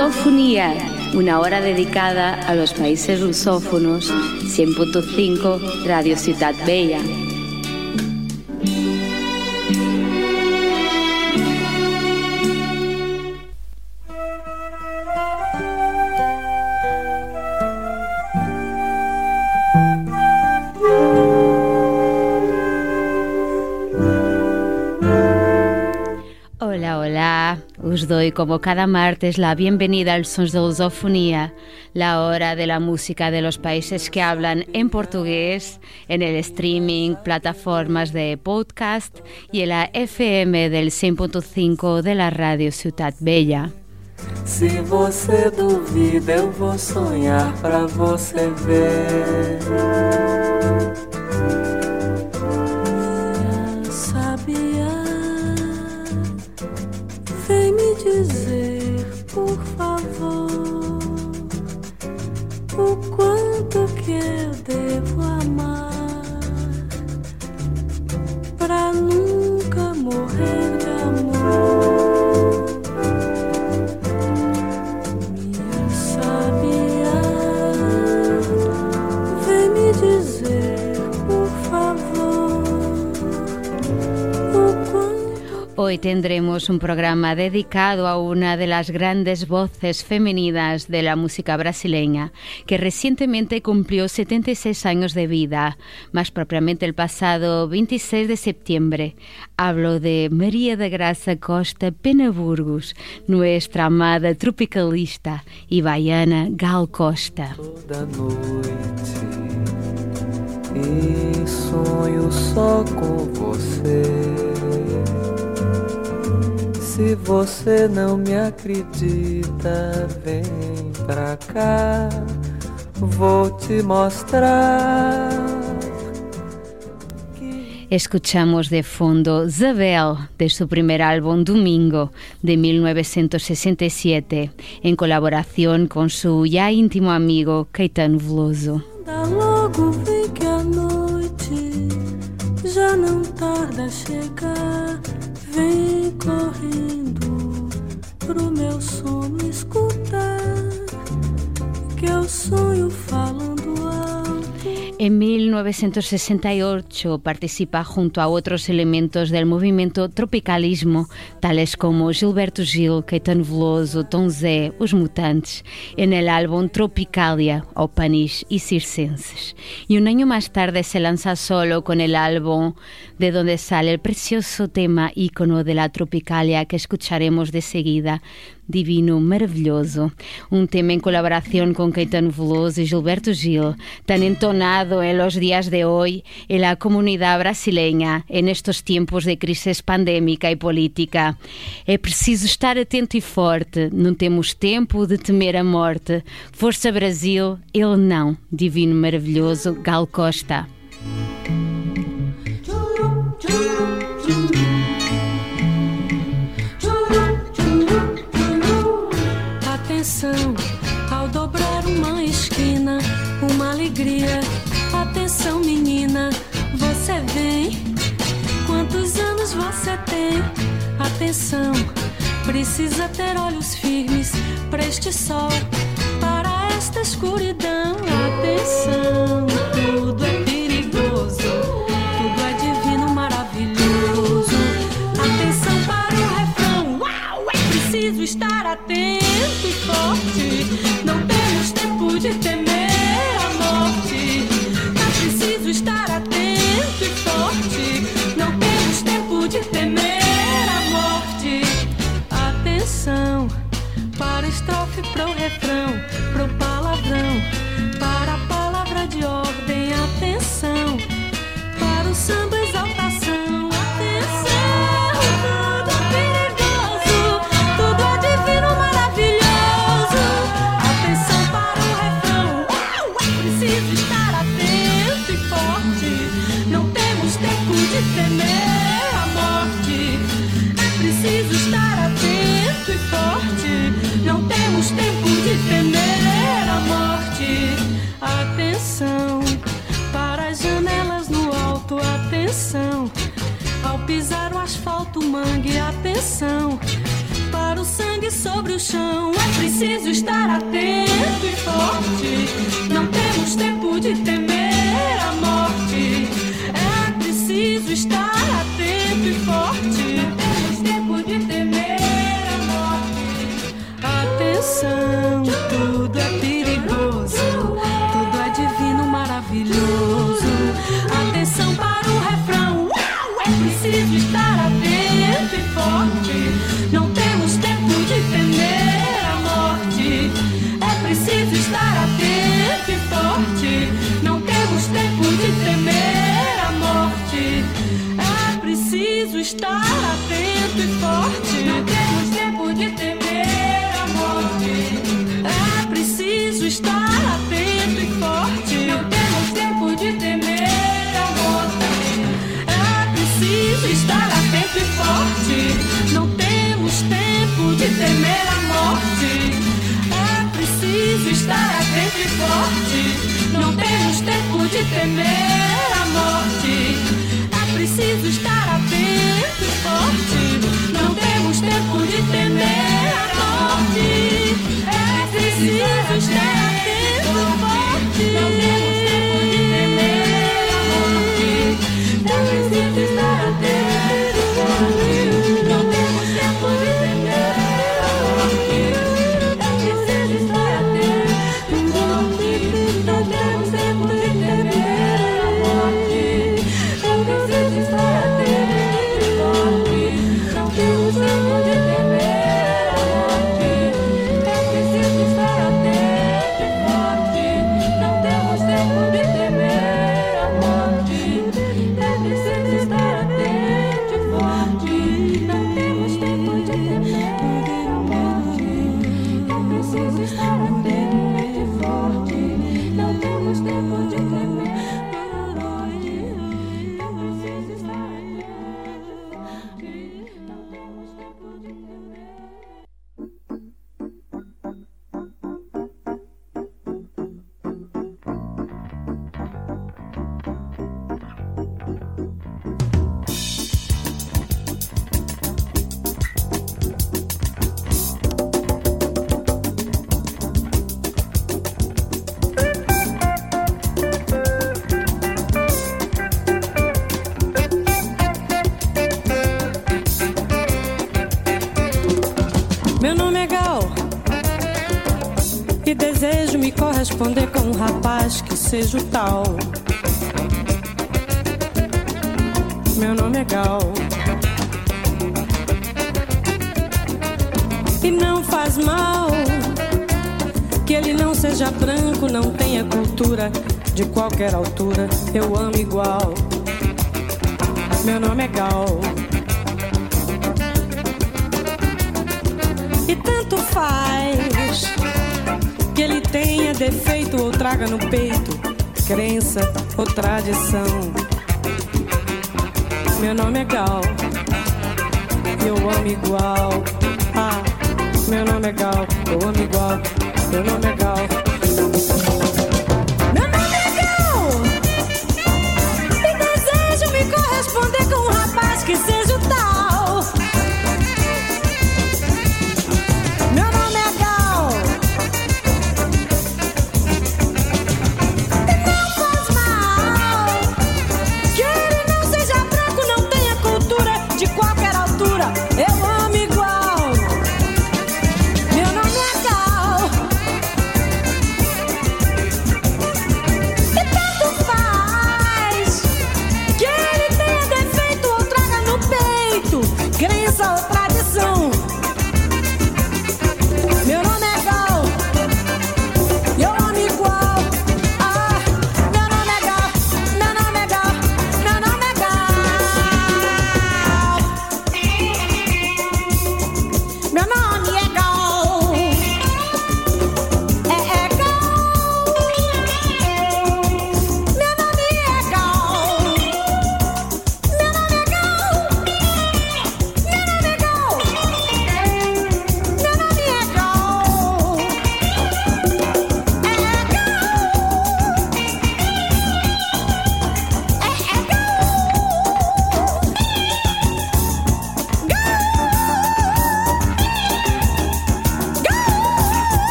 Lusofonía, una hora dedicada a los países lusófonos, 100.5 Radio Ciudad Bella. Doy como cada martes la bienvenida al Sons de Lusofonía, la hora de la música de los países que hablan en portugués, en el streaming, plataformas de podcast y en la FM del 100.5 de la radio Ciudad Bella. Se você duvida, você ver. O quanto que eu devo amar pra nunca morrer de amor. Hoy tendremos un programa dedicado a una de las grandes voces femeninas de la música brasileña, que recientemente cumplió 76 años de vida, más propiamente el pasado 26 de septiembre. Hablo de María de Graça Costa Penaburgos, nuestra amada tropicalista y baiana Gal Costa. Toda noite e sonho só com você. Se você não me acredita, vem pra cá, vou te mostrar. Escuchamos de fondo Zabel de su primer álbum Domingo de 1967 en colaboración con su ya íntimo amigo Caetano Veloso. Já não tarda a chegar. Vem correndo pro meu sono escutar que eu sonho falando alto. En 1968 participa junto a otros elementos del movimiento tropicalismo, tales como Gilberto Gil, Caetano Veloso, Tom Zé, Os Mutantes, en el álbum Tropicalia, o Panis y Circenses. Y un año más tarde se lanza solo con el álbum de donde sale el precioso tema ícono de la Tropicalia que escucharemos de seguida, Divino Maravilloso, un tema en colaboración con Caetano Veloso y Gilberto Gil, tan entonado en los días de hoy en la comunidad brasileña en estos tiempos de crisis pandémica e política. É preciso estar atento e forte, não temos tempo de temer a morte. Força Brasil, ele não. Divino Maravilhoso, Gal Costa. seja o tal. Meu nome é Gal. E não faz mal que ele não seja branco, não tenha cultura de qualquer altura. Eu amo igual. Meu nome é Gal. defeito ou traga no peito crença ou tradição. Meu nome é Gal, eu amo igual. Ah, meu nome é Gal, eu amo igual. Meu nome é Gal.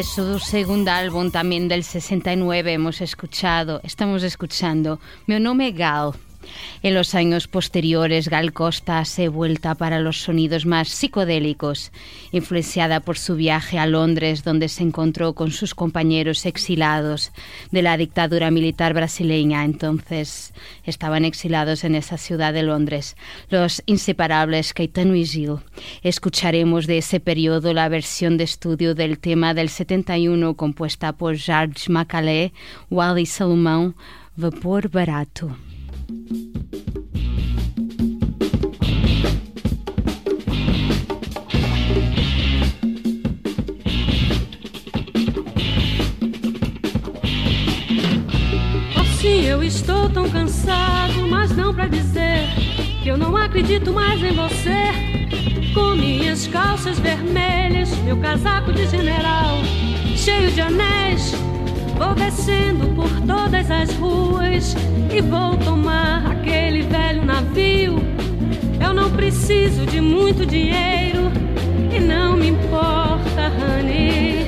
De su segundo álbum, también del 69, hemos escuchado, estamos escuchando Mi nombre Gal. En los años posteriores, Gal Costa se vuelta para los sonidos más psicodélicos, influenciada por su viaje a Londres, donde se encontró con sus compañeros exilados de la dictadura militar brasileña. Entonces estaban exilados en esa ciudad de Londres, los inseparables Caetano y Gil. Escucharemos de ese periodo la versión de estudio del tema del 71 compuesta por George Macalé, Wally Salomão, Vapor Barato. Estou tão cansado, mas não pra dizer que eu não acredito mais em você. Com minhas calças vermelhas, meu casaco de general, cheio de anéis Vou descendo por todas as ruas e vou tomar aquele velho navio. Eu não preciso de muito dinheiro e não me importa, honey.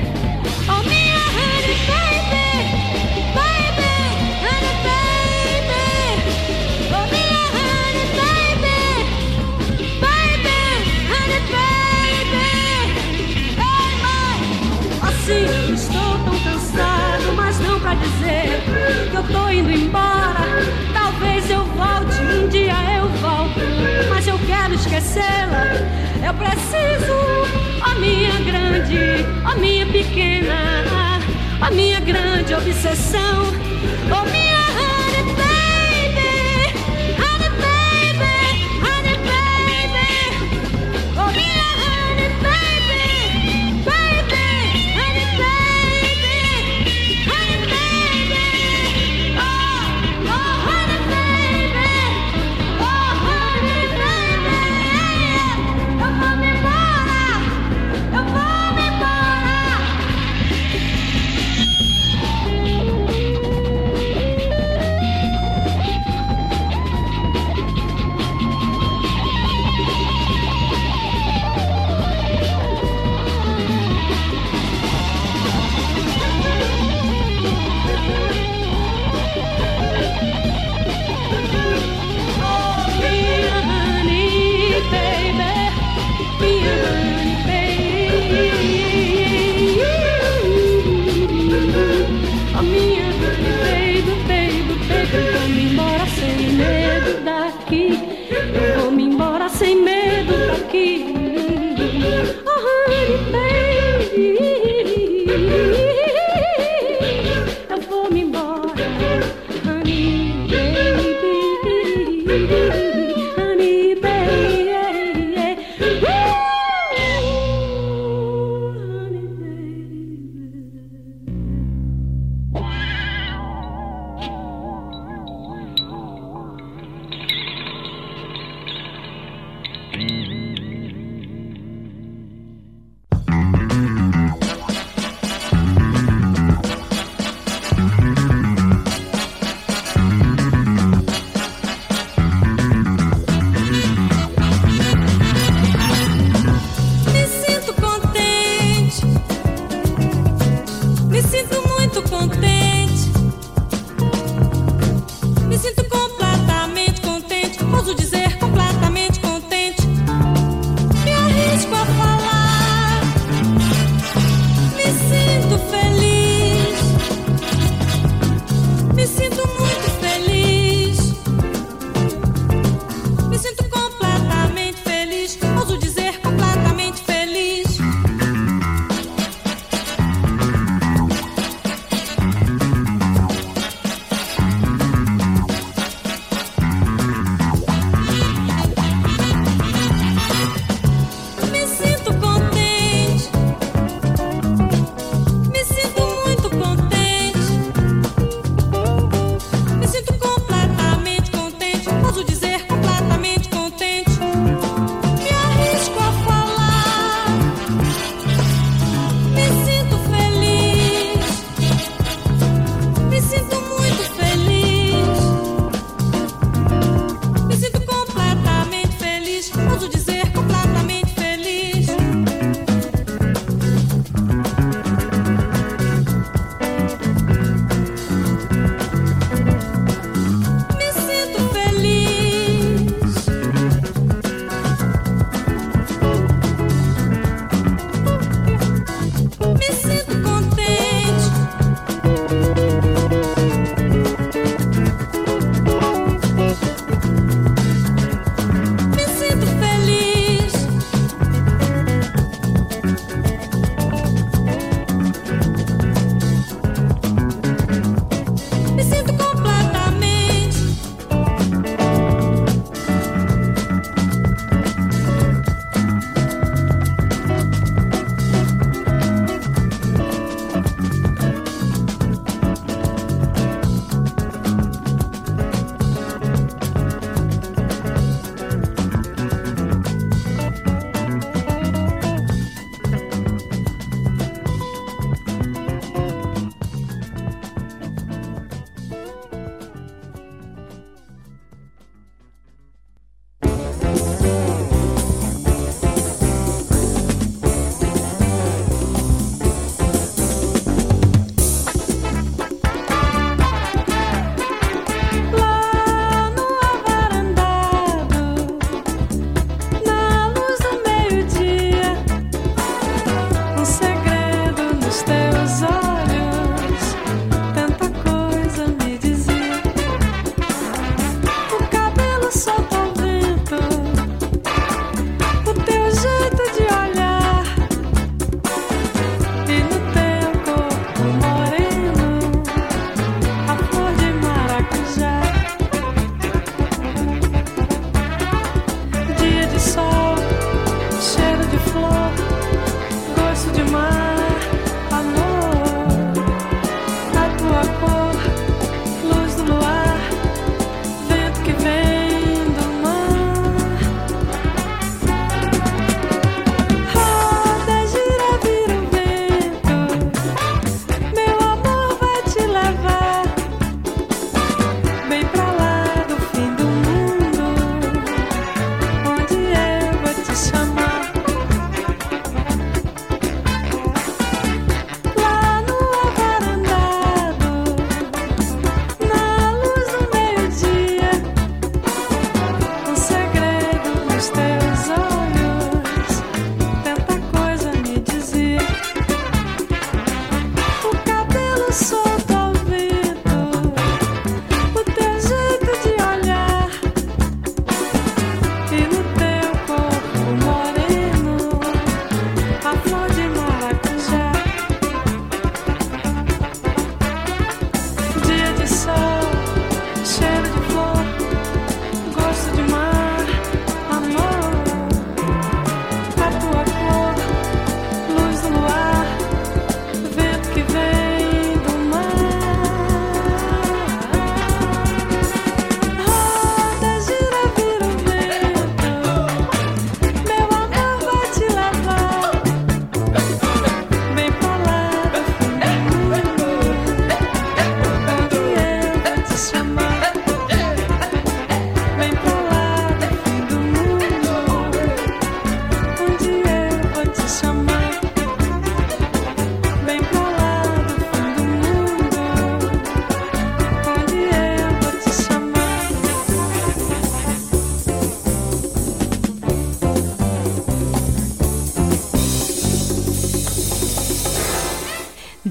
Indo embora. Talvez eu volte, um dia eu volto, mas eu quero esquecê-la. Eu preciso, ó minha grande, ó minha pequena, ó minha grande obsessão, ó minha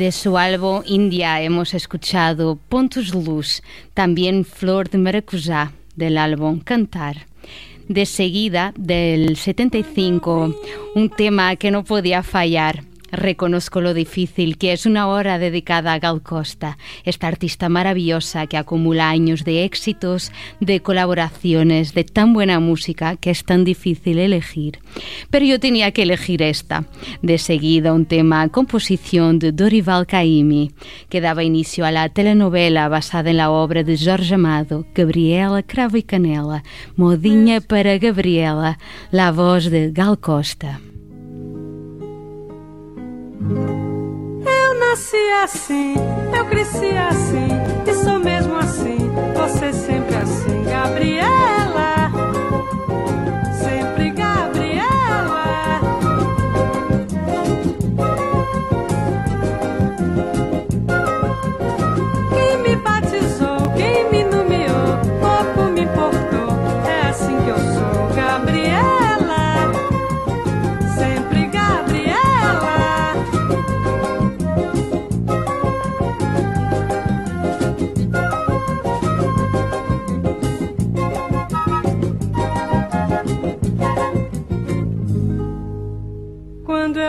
De su álbum India hemos escuchado Pontos de Luz, también Flor de Maracujá del álbum Cantar. De seguida, del 75, un tema que no podía fallar, Reconozco lo difícil que es una hora dedicada a Gal Costa, esta artista maravillosa que acumula años de éxitos, de colaboraciones, de tan buena música que es tan difícil elegir. Pero yo tenía que elegir esta. De seguida un tema composición de Dorival Caymmi, que daba inicio a la telenovela basada en la obra de Jorge Amado, Gabriela Cravo y Canela, Modinha para Gabriela, la voz de Gal Costa. Nasci assim, eu cresci assim, e sou mesmo assim, você sempre assim,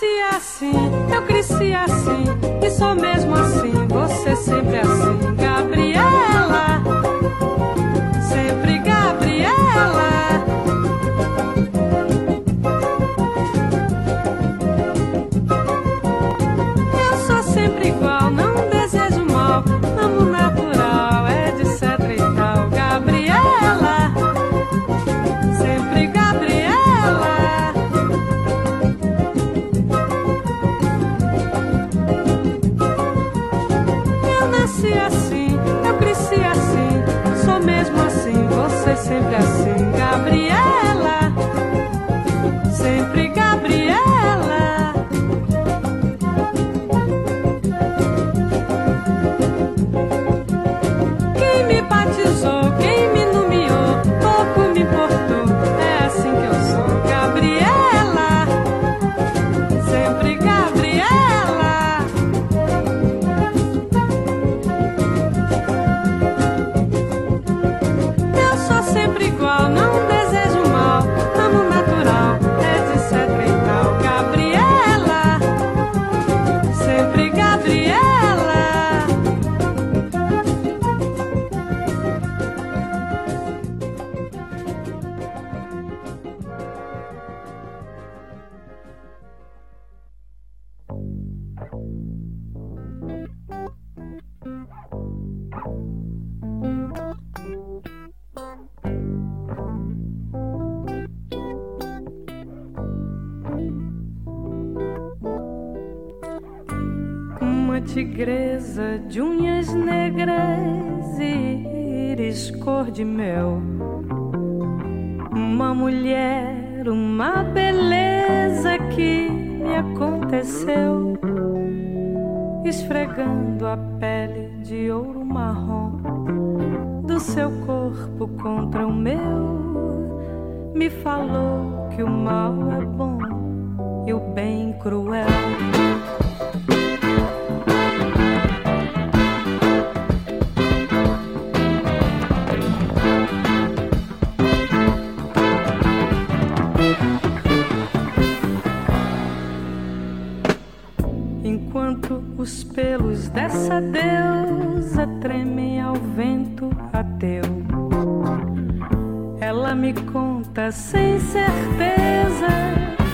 nasci assim, eu cresci assim, e sou mesmo assim, você sempre assim, Gabriela, Uma mulher, uma beleza que me aconteceu, esfregando a pele de ouro marrom do seu corpo contra o meu, me falou que o mal é bom e o bem cruel. Os pelos dessa deusa tremem ao vento ateu. Ela me conta sem certeza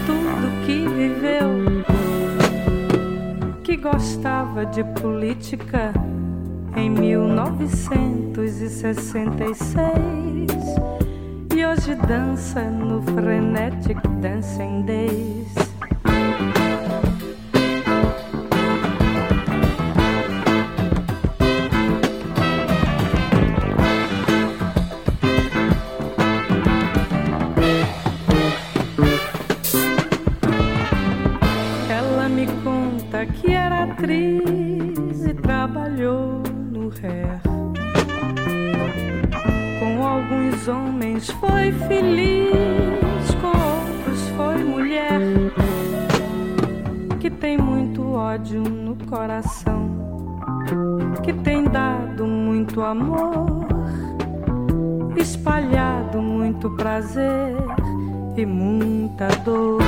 tudo que viveu. Que gostava de política em 1966 e hoje dança no Frenetic Dancing Days. E muita dor.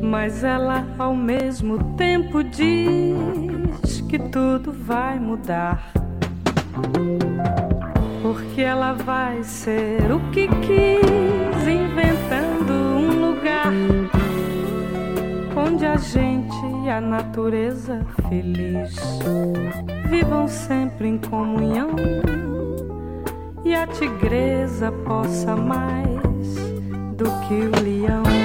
Mas ela ao mesmo tempo diz que tudo vai mudar. Porque ela vai ser o que quis, inventando um lugar onde a gente e a natureza feliz vivam sempre em comunhão e a tigresa possa mais do que o leão.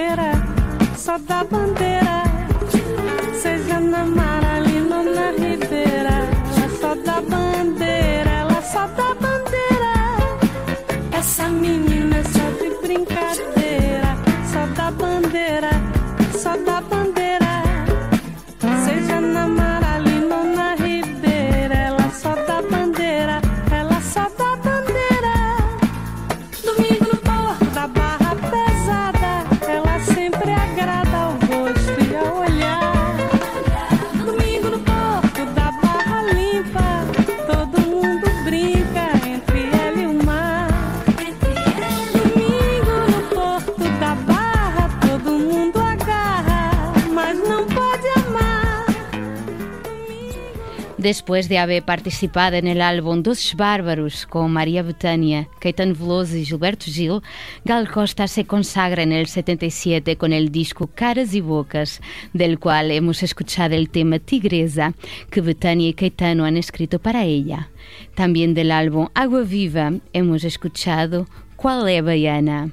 bandeira, só da bandeira. Seja na Maralina ou na Ribeira, ela só da bandeira, ela só da bandeira. Essa menina é só de brincadeira, só da bandeira, só da bandeira. Después de haber participado en el álbum Dos Bárbaros con María Betania, Caetano Veloso y Gilberto Gil, Gal Costa se consagra en el 77 con el disco Caras y Bocas, del cual hemos escuchado el tema Tigresa, que Betania y Caetano han escrito para ella. También del álbum Agua Viva hemos escuchado Qual é Baiana.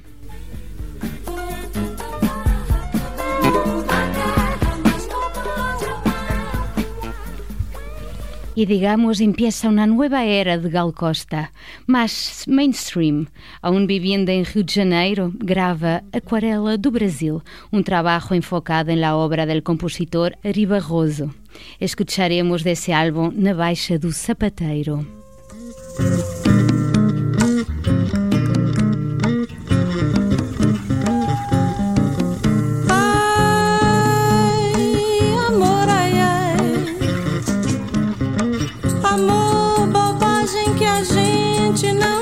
Y digamos empieza una nueva era de Gal Costa, más mainstream. Aún viviendo en Rio de Janeiro, grava Aquarela do Brasil, un trabajo enfocado en la obra del compositor Ari Barroso. Escucharemos desse álbum Na Baixa do Sapateiro.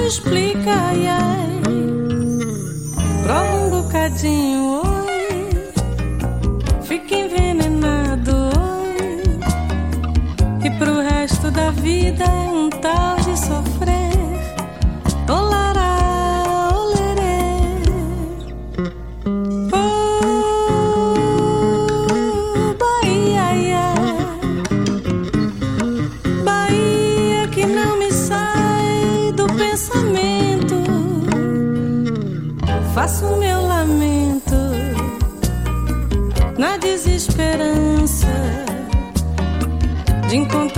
Explica, ai, ai. Prova um bocadinho, oi. Fica envenenado, oi. E pro resto da vida é um tal de sofrer.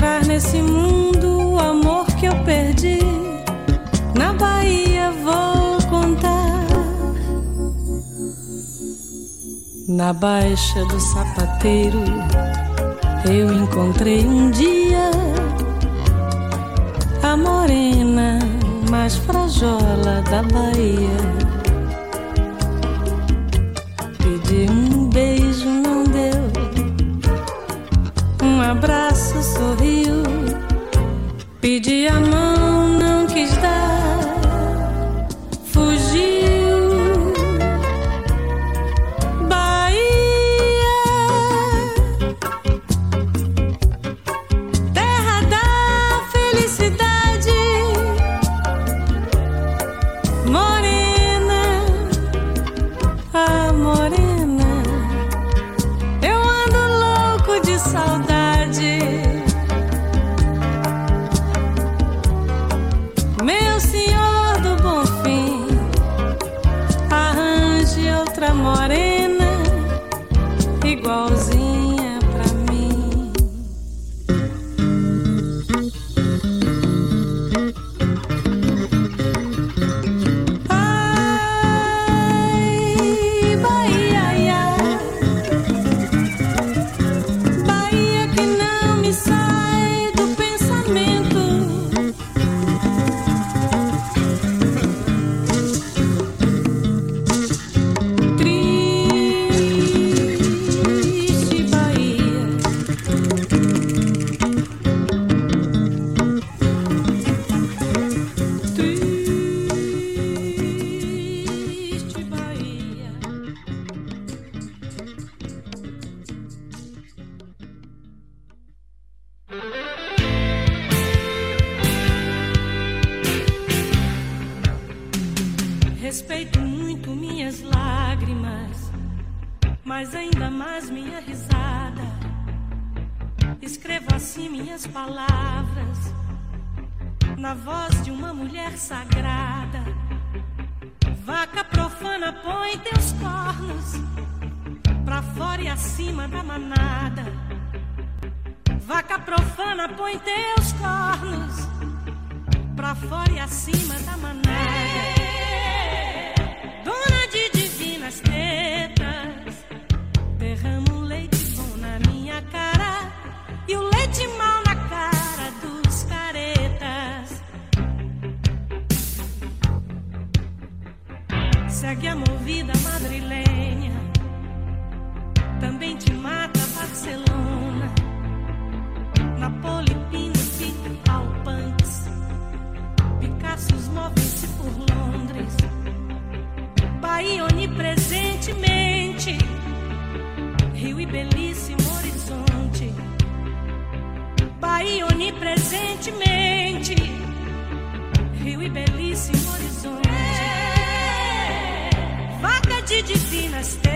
Encontrar nesse mundo o amor que eu perdi. Na Bahia vou contar. Na baixa do sapateiro eu encontrei um dia a morena mais frajola da Bahia. Pedi um beijo, não deu. Um abraço, sorriu. Pedi a se abbiamo vida madrileña. did you see my?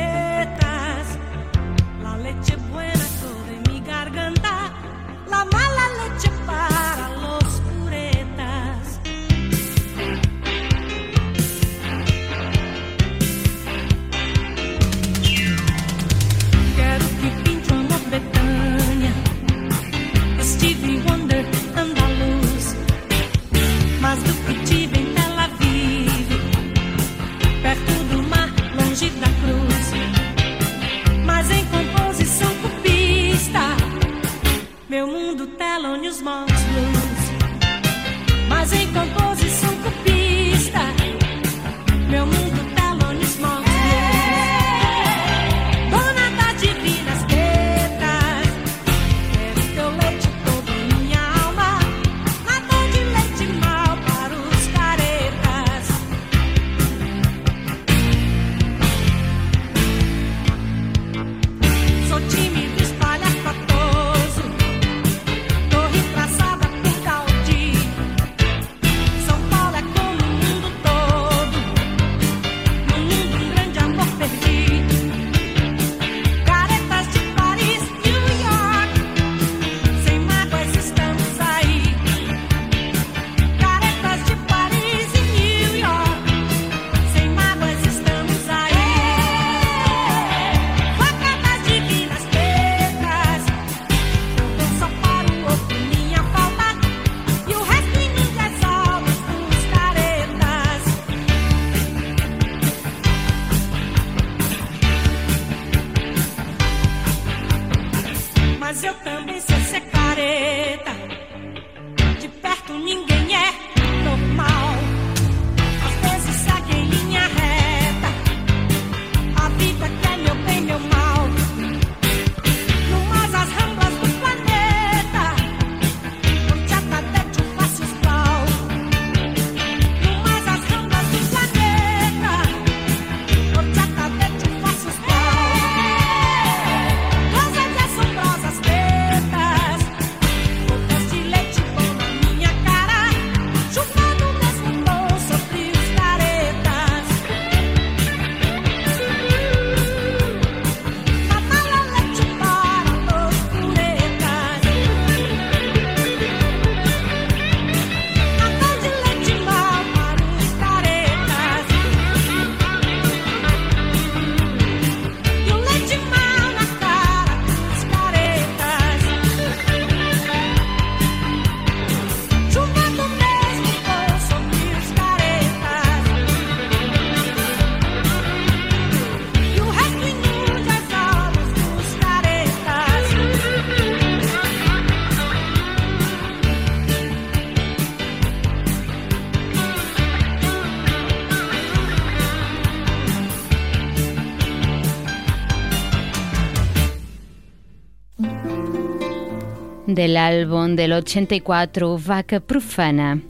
del álbum del 84 Vaca Profana.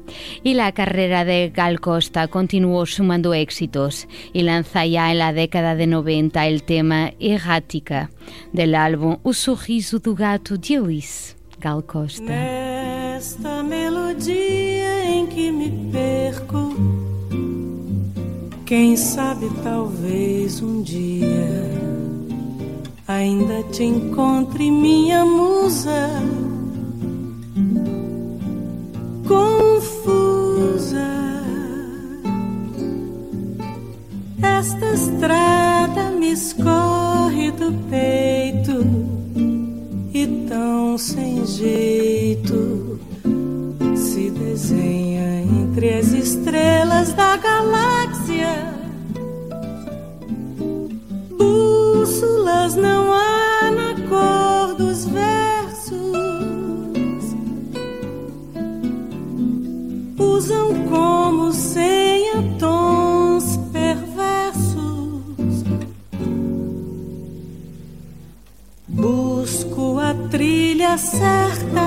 Y la carrera de Gal Costa continuó sumando éxitos y lanza ya en la década de 90 el tema Errática del álbum O Sorriso do Gato de Luis Gal Costa. Esta melodia em que me perco, quem sabe talvez um dia ainda te encontre, minha musa, confusa. Esta estrada me escorre do peito e tão sem jeito se desenha entre as estrelas da galáxia. bússolas não há na cor dos versos. Usam como senha tons perversos. Busco a trilha certa.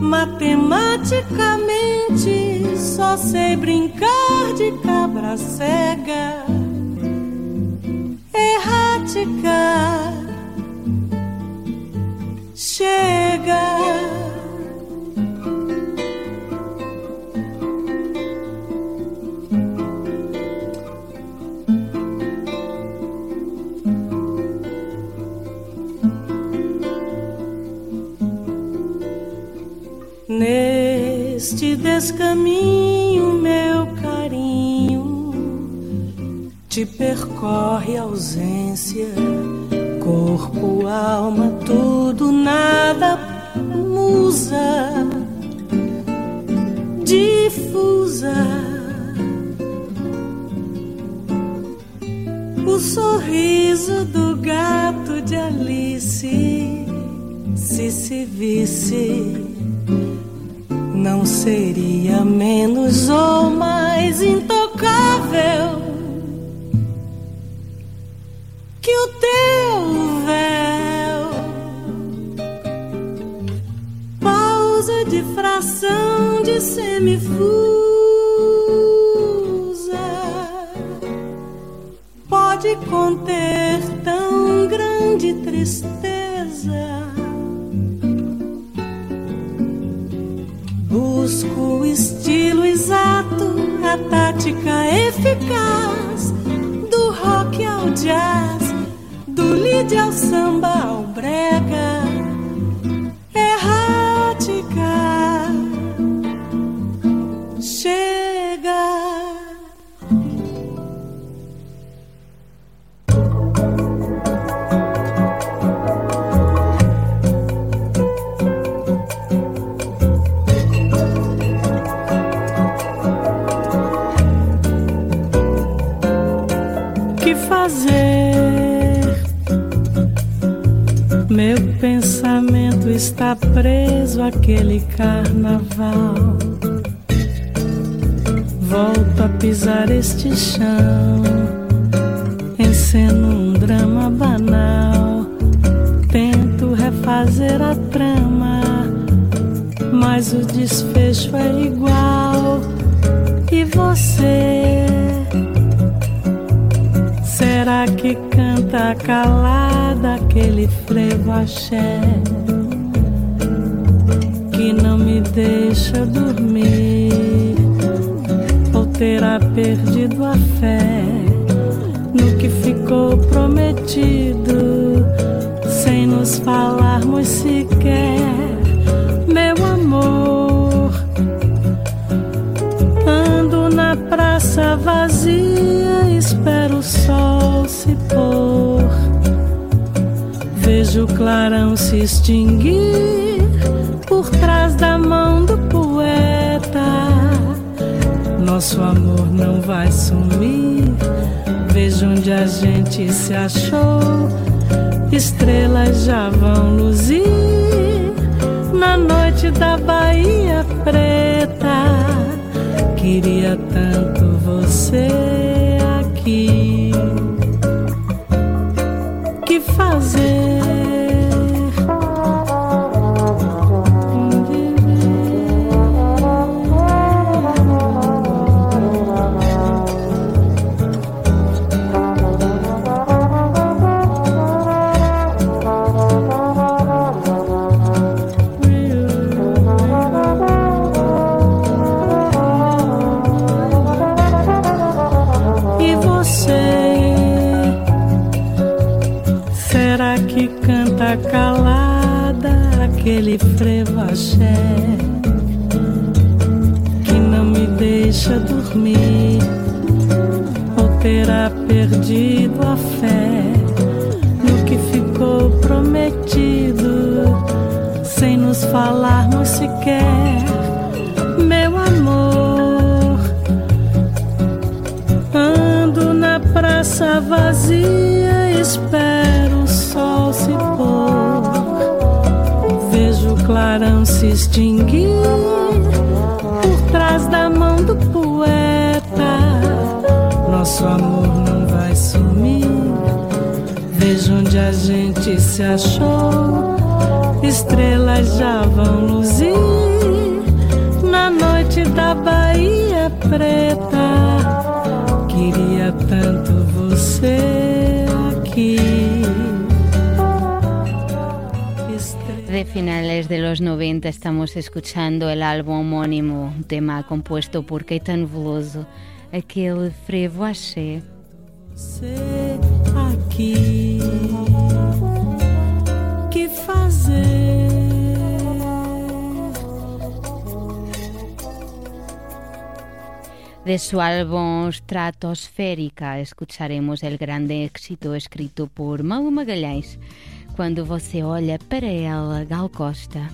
Matematicamente só sei brincar de cabra cega praticar. Chega. Neste descaminho, meu carinho, te perco a ausência, corpo, alma, tudo, nada, musa. Difusa. O sorriso do gato de Alice, se se visse não seria menos ou mais intocável de semifusa àquele carnaval. Volto a pisar este chão, enceno um drama banal. Tento refazer a trama, mas o desfecho é igual. E você? Será que canta calada aquele frevo axé deixa dormir? Ou terá perdido a fé no que ficou prometido sem nos falarmos sequer, meu amor? Ando na praça vazia, espero o sol se pôr. Vejo o clarão se extinguir a gente se achou. Estrelas já vão luzir na noite da Bahia Preta. Queria tanto você estamos escuchando el álbum homónimo, un tema compuesto por Caetano Veloso, aquele frevo axé. Você aqui, que fazer? De su álbum Stratosférica escucharemos el grande éxito escrito por Malu Magalhães, Quando Você Olha para Ela, Gal Costa.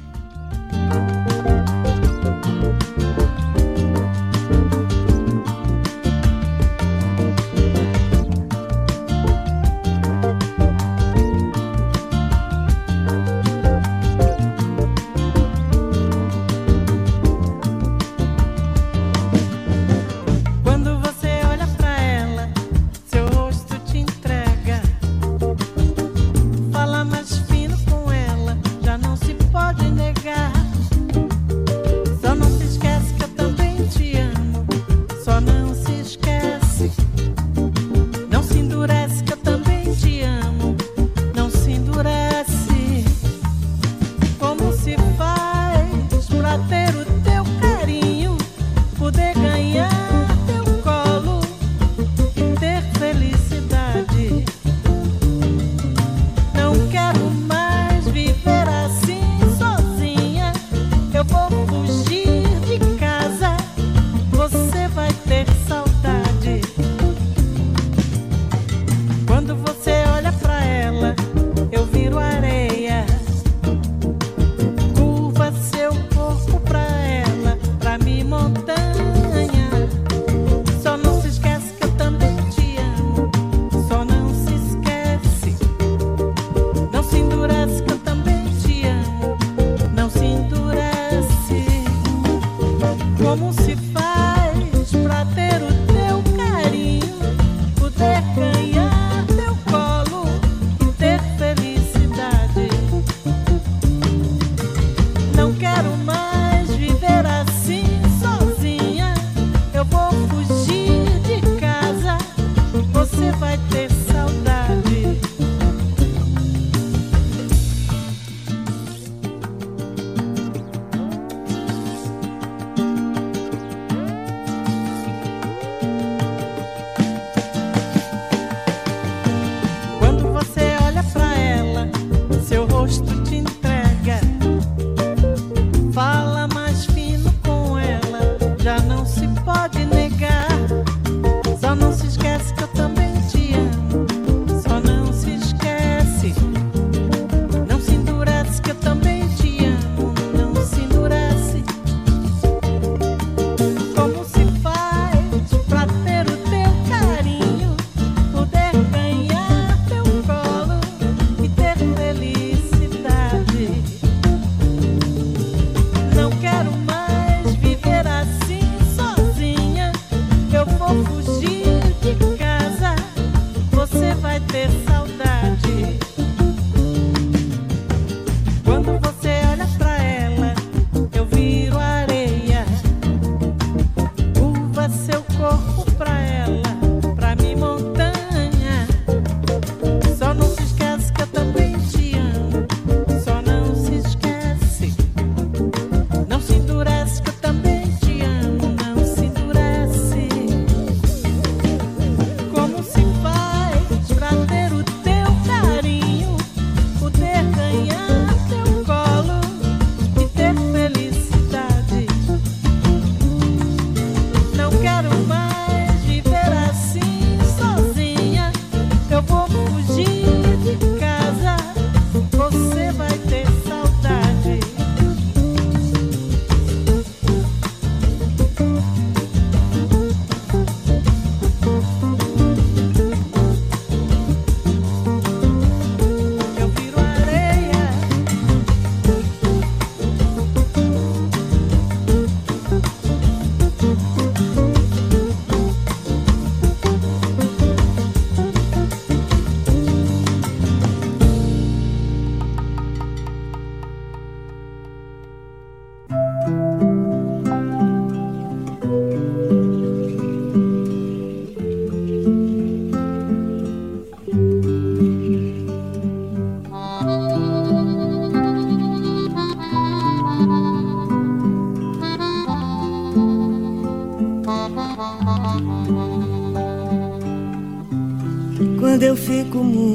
Quando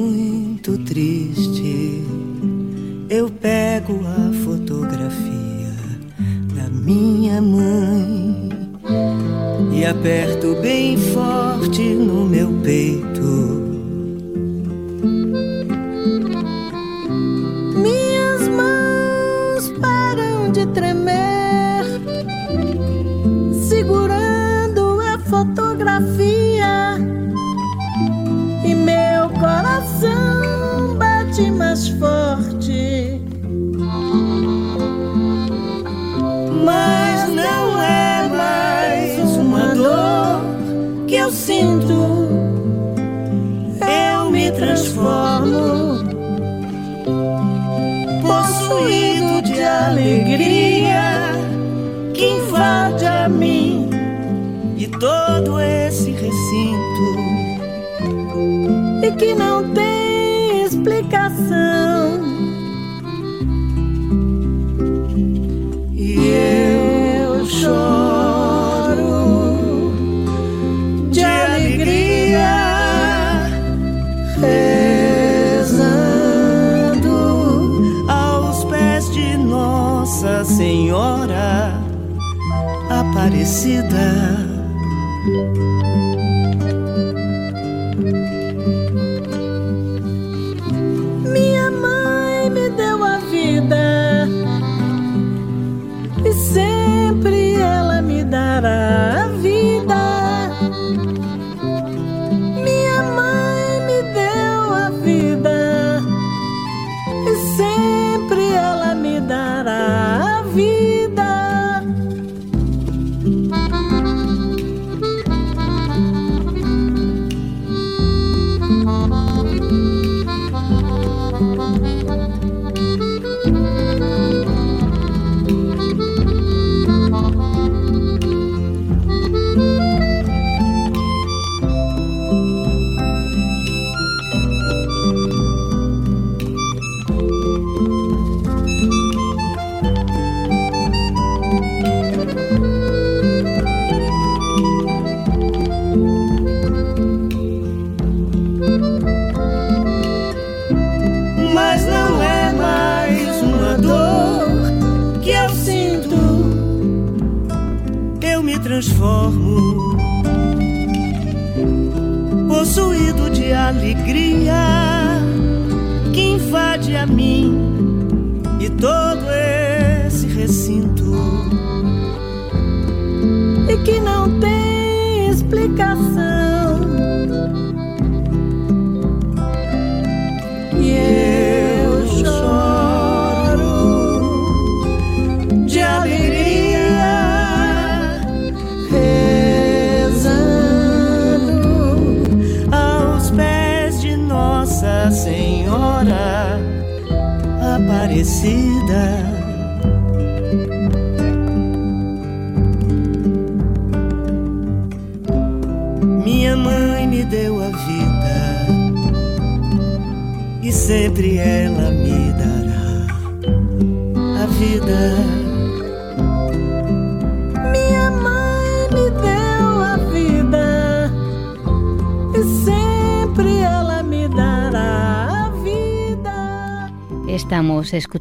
mais forte. Mas não é mais uma dor que eu sinto. Eu me transformo, possuído de alegria que invade a mim e todo esse recinto e que não tem explicação. Aparecida.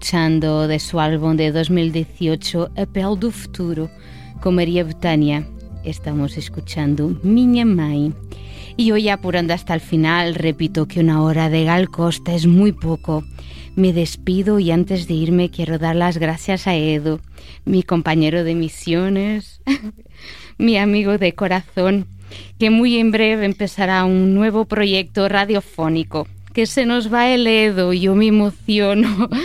Escuchando de su álbum de 2018 Apel do Futuro con María Betania. Estamos escuchando Miña Mai. Y hoy apurando hasta el final, repito que una hora de Gal Costa es muy poco. Me despido y antes de irme quiero dar las gracias a Edu, mi compañero de misiones, mi amigo de corazón, que muy en breve empezará un nuevo proyecto radiofónico. Que se nos va el Edu, yo me emociono.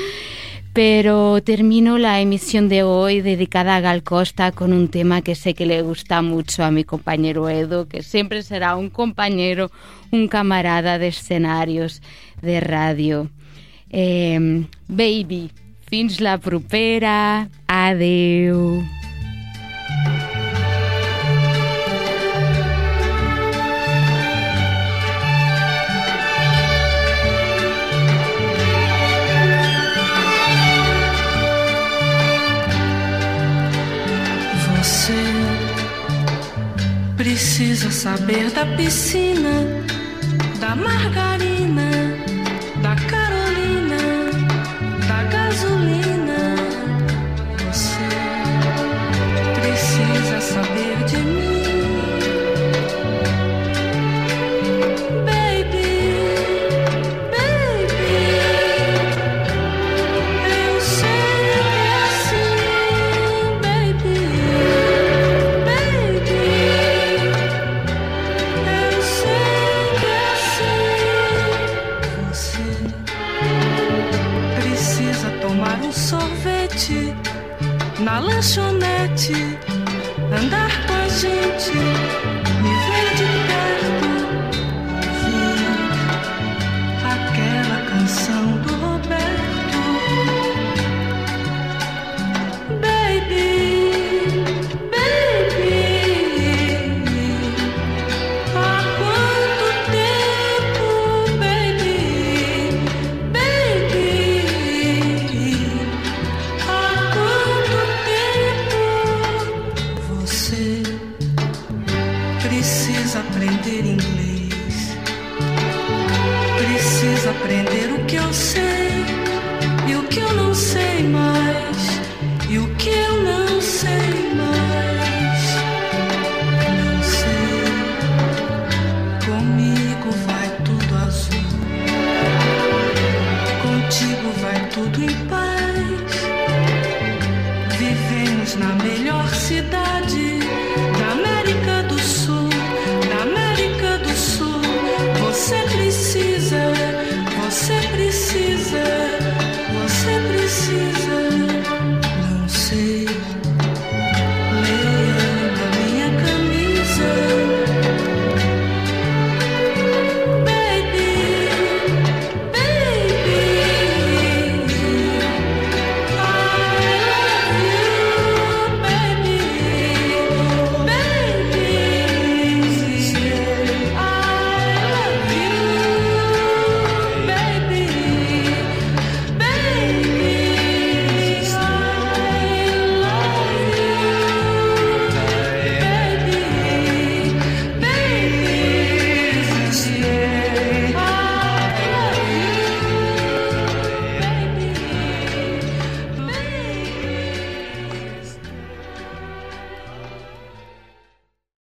Pero termino la emisión de hoy dedicada a Gal Costa con un tema que sé que le gusta mucho a mi compañero Edo, que siempre será un compañero, un camarada de escenarios de radio. Eh, baby, fins la propera, adeu. Precisa saber da piscina tudo em 说。